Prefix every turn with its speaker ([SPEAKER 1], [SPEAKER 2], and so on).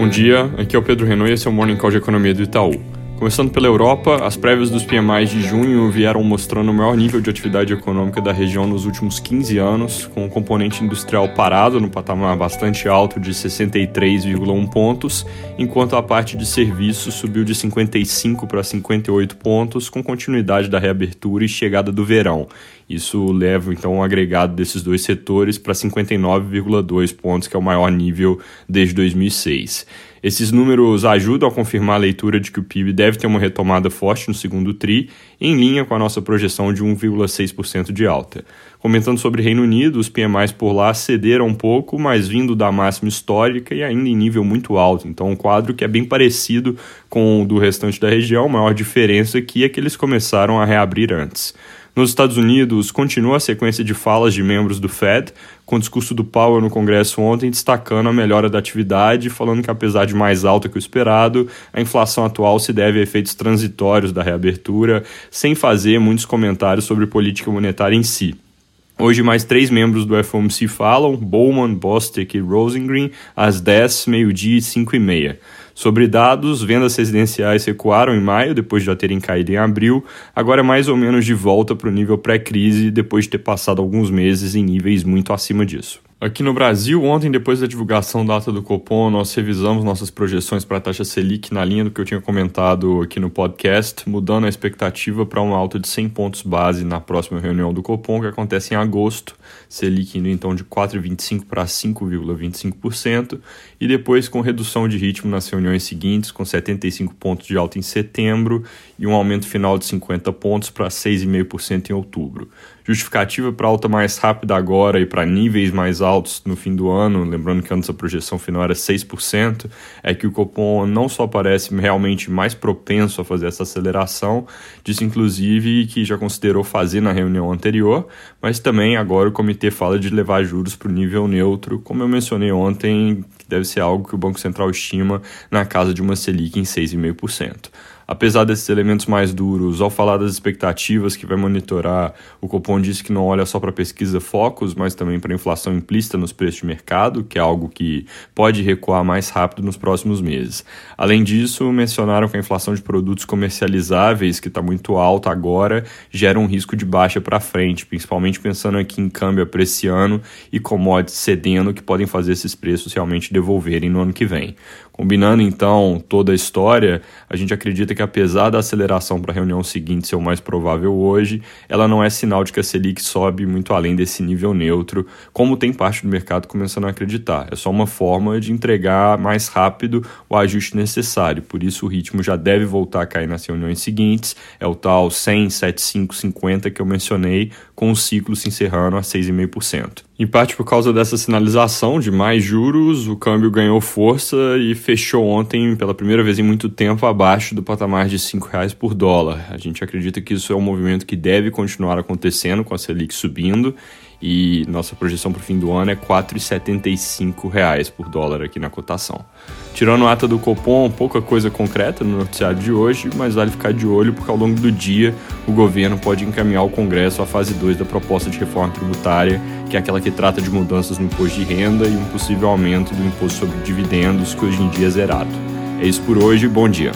[SPEAKER 1] Bom dia, aqui é o Pedro Renault e esse é o Morning Call de Economia do Itaú. Começando pela Europa, as prévias dos PMIs de junho vieram mostrando o maior nível de atividade econômica da região nos últimos 15 anos, com o componente industrial parado no patamar bastante alto de 63,1 pontos, enquanto a parte de serviços subiu de 55 para 58 pontos, com continuidade da reabertura e chegada do verão. Isso leva então o agregado desses dois setores para 59,2 pontos, que é o maior nível desde 2006. Esses números ajudam a confirmar a leitura de que o PIB deve ter uma retomada forte no segundo TRI, em linha com a nossa projeção de 1,6% de alta. Comentando sobre Reino Unido, os PMIs por lá cederam um pouco, mas vindo da máxima histórica e ainda em nível muito alto. Então, um quadro que é bem parecido com o do restante da região, a maior diferença aqui é que eles começaram a reabrir antes. Nos Estados Unidos, continua a sequência de falas de membros do Fed, com o discurso do Powell no Congresso ontem destacando a melhora da atividade, falando que apesar de mais alta que o esperado, a inflação atual se deve a efeitos transitórios da reabertura, sem fazer muitos comentários sobre política monetária em si. Hoje, mais três membros do FOMC falam: Bowman, Bostic e Rosengren, às 10, meio-dia e 5 e meia. Sobre dados, vendas residenciais recuaram em maio, depois de já terem caído em abril, agora é mais ou menos de volta para o nível pré-crise, depois de ter passado alguns meses em níveis muito acima disso. Aqui no Brasil, ontem, depois da divulgação da ata do Copom, nós revisamos nossas projeções para a taxa Selic na linha do que eu tinha comentado aqui no podcast, mudando a expectativa para uma alta de 100 pontos base na próxima reunião do Copom, que acontece em agosto, Selic indo então de 4,25% para 5,25%, e depois com redução de ritmo nas reuniões seguintes, com 75 pontos de alta em setembro e um aumento final de 50 pontos para 6,5% em outubro. Justificativa para alta mais rápida agora e para níveis mais altos no fim do ano, lembrando que antes a projeção final era 6%, é que o Copom não só parece realmente mais propenso a fazer essa aceleração, disse inclusive que já considerou fazer na reunião anterior, mas também agora o comitê fala de levar juros para o nível neutro, como eu mencionei ontem, que deve ser algo que o Banco Central estima na casa de uma Selic em 6,5%. Apesar desses elementos mais duros, ao falar das expectativas que vai monitorar, o Copom disse que não olha só para pesquisa focos, mas também para inflação implícita nos preços de mercado, que é algo que pode recuar mais rápido nos próximos meses. Além disso, mencionaram que a inflação de produtos comercializáveis, que está muito alta agora, gera um risco de baixa para frente, principalmente pensando aqui em câmbio apreciando e commodities cedendo, que podem fazer esses preços realmente devolverem no ano que vem. Combinando então toda a história, a gente acredita que apesar da aceleração para a reunião seguinte ser o mais provável hoje, ela não é sinal de que a Selic sobe muito além desse nível neutro, como tem parte do mercado começando a acreditar. É só uma forma de entregar mais rápido o ajuste necessário, por isso o ritmo já deve voltar a cair nas reuniões seguintes, é o tal 100, 75, 50 que eu mencionei, com o ciclo se encerrando a 6,5%. Em parte por causa dessa sinalização de mais juros, o câmbio ganhou força e fechou ontem pela primeira vez em muito tempo abaixo do patamar de R$ reais por dólar. A gente acredita que isso é um movimento que deve continuar acontecendo com a Selic subindo e nossa projeção para o fim do ano é R$ 4,75 por dólar aqui na cotação. Tirando a ata do Copom, pouca coisa concreta no noticiário de hoje, mas vale ficar de olho porque ao longo do dia o governo pode encaminhar o Congresso à fase 2 da proposta de reforma tributária, que é aquela que trata de mudanças no imposto de renda e um possível aumento do imposto sobre dividendos, que hoje em dia é zerado. É isso por hoje, bom dia.